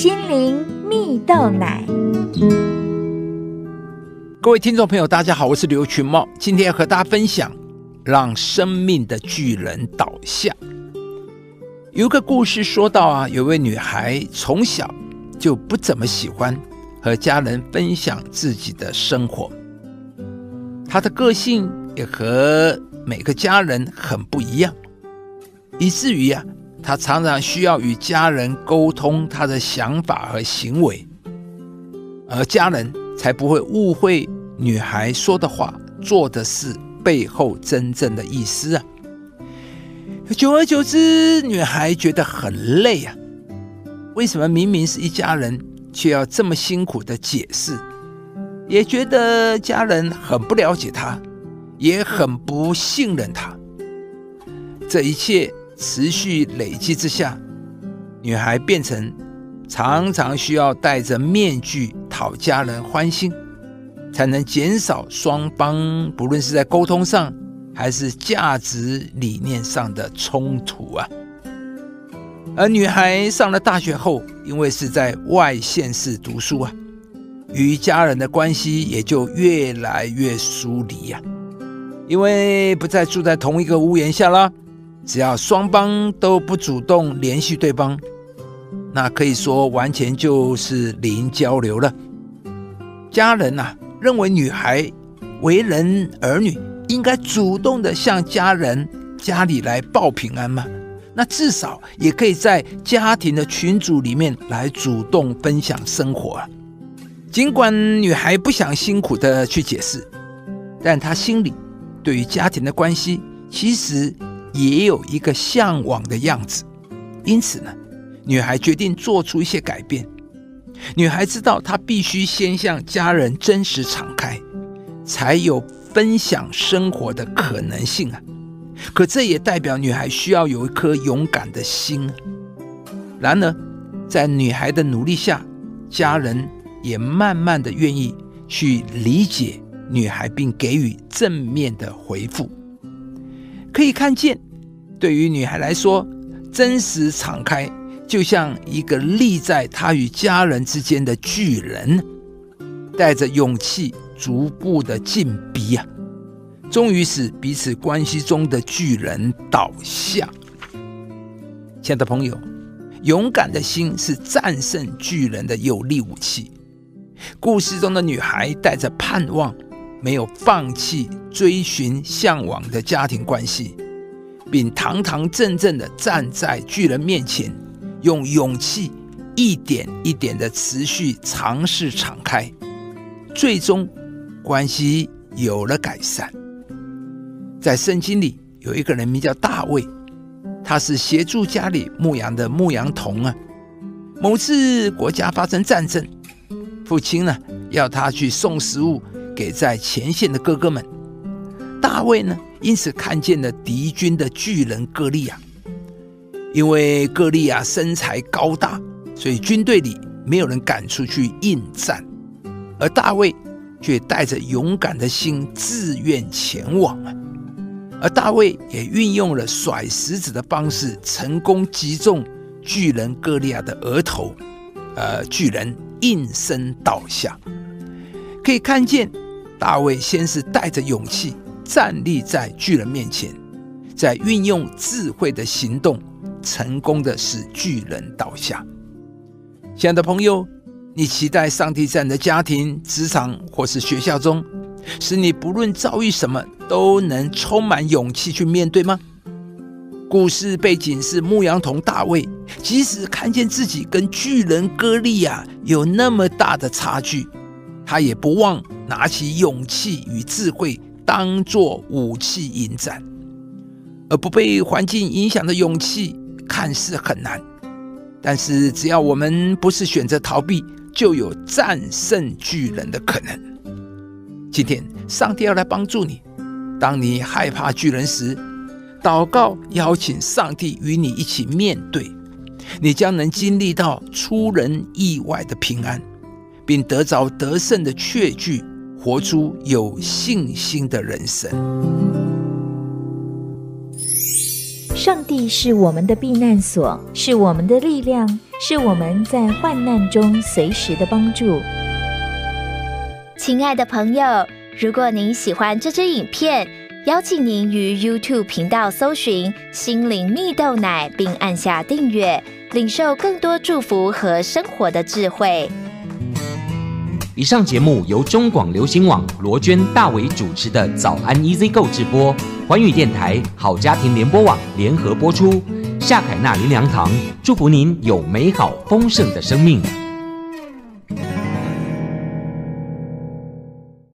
心灵蜜豆奶。各位听众朋友，大家好，我是刘群茂，今天要和大家分享让生命的巨人倒下。有个故事说到啊，有位女孩从小就不怎么喜欢和家人分享自己的生活，她的个性也和每个家人很不一样，以至于啊，她常常需要与家人沟通她的想法和行为，而家人才不会误会女孩说的话、做的事背后真正的意思啊。久而久之，女孩觉得很累啊！为什么明明是一家人，却要这么辛苦的解释？也觉得家人很不了解她，也很不信任她。这一切持续累积之下，女孩变成常常需要戴着面具讨家人欢心，才能减少双方不论是在沟通上。还是价值理念上的冲突啊！而女孩上了大学后，因为是在外县市读书啊，与家人的关系也就越来越疏离呀。因为不再住在同一个屋檐下啦，只要双方都不主动联系对方，那可以说完全就是零交流了。家人呐，认为女孩为人儿女。应该主动的向家人家里来报平安吗？那至少也可以在家庭的群组里面来主动分享生活啊。尽管女孩不想辛苦的去解释，但她心里对于家庭的关系其实也有一个向往的样子。因此呢，女孩决定做出一些改变。女孩知道她必须先向家人真实敞开，才有。分享生活的可能性啊，可这也代表女孩需要有一颗勇敢的心。然而，在女孩的努力下，家人也慢慢的愿意去理解女孩，并给予正面的回复。可以看见，对于女孩来说，真实敞开就像一个立在她与家人之间的巨人，带着勇气。逐步的进逼啊，终于使彼此关系中的巨人倒下。亲爱的朋友，勇敢的心是战胜巨人的有力武器。故事中的女孩带着盼望，没有放弃追寻向往的家庭关系，并堂堂正正的站在巨人面前，用勇气一点一点的持续尝试敞开，最终。关系有了改善。在圣经里有一个人名叫大卫，他是协助家里牧羊的牧羊童啊。某次国家发生战争，父亲呢要他去送食物给在前线的哥哥们。大卫呢因此看见了敌军的巨人歌利亚，因为歌利亚身材高大，所以军队里没有人敢出去应战，而大卫。却带着勇敢的心自愿前往啊！而大卫也运用了甩石子的方式，成功击中巨人歌利亚的额头，呃，巨人应声倒下。可以看见，大卫先是带着勇气站立在巨人面前，再运用智慧的行动，成功的使巨人倒下。亲爱的朋友。你期待上帝在你的家庭、职场或是学校中，使你不论遭遇什么都能充满勇气去面对吗？故事背景是牧羊童大卫，即使看见自己跟巨人歌利亚有那么大的差距，他也不忘拿起勇气与智慧当作武器迎战。而不被环境影响的勇气看似很难，但是只要我们不是选择逃避。就有战胜巨人的可能。今天，上帝要来帮助你。当你害怕巨人时，祷告邀请上帝与你一起面对，你将能经历到出人意外的平安，并得着得胜的确据，活出有信心的人生。上帝是我们的避难所，是我们的力量。是我们在患难中随时的帮助。亲爱的朋友，如果您喜欢这支影片，邀请您于 YouTube 频道搜寻“心灵蜜豆奶”，并按下订阅，领受更多祝福和生活的智慧。以上节目由中广流行网罗娟、大伟主持的《早安 EasyGo》直播，环宇电台好家庭联播网联合播出。夏凯纳林良堂祝福您有美好丰盛的生命。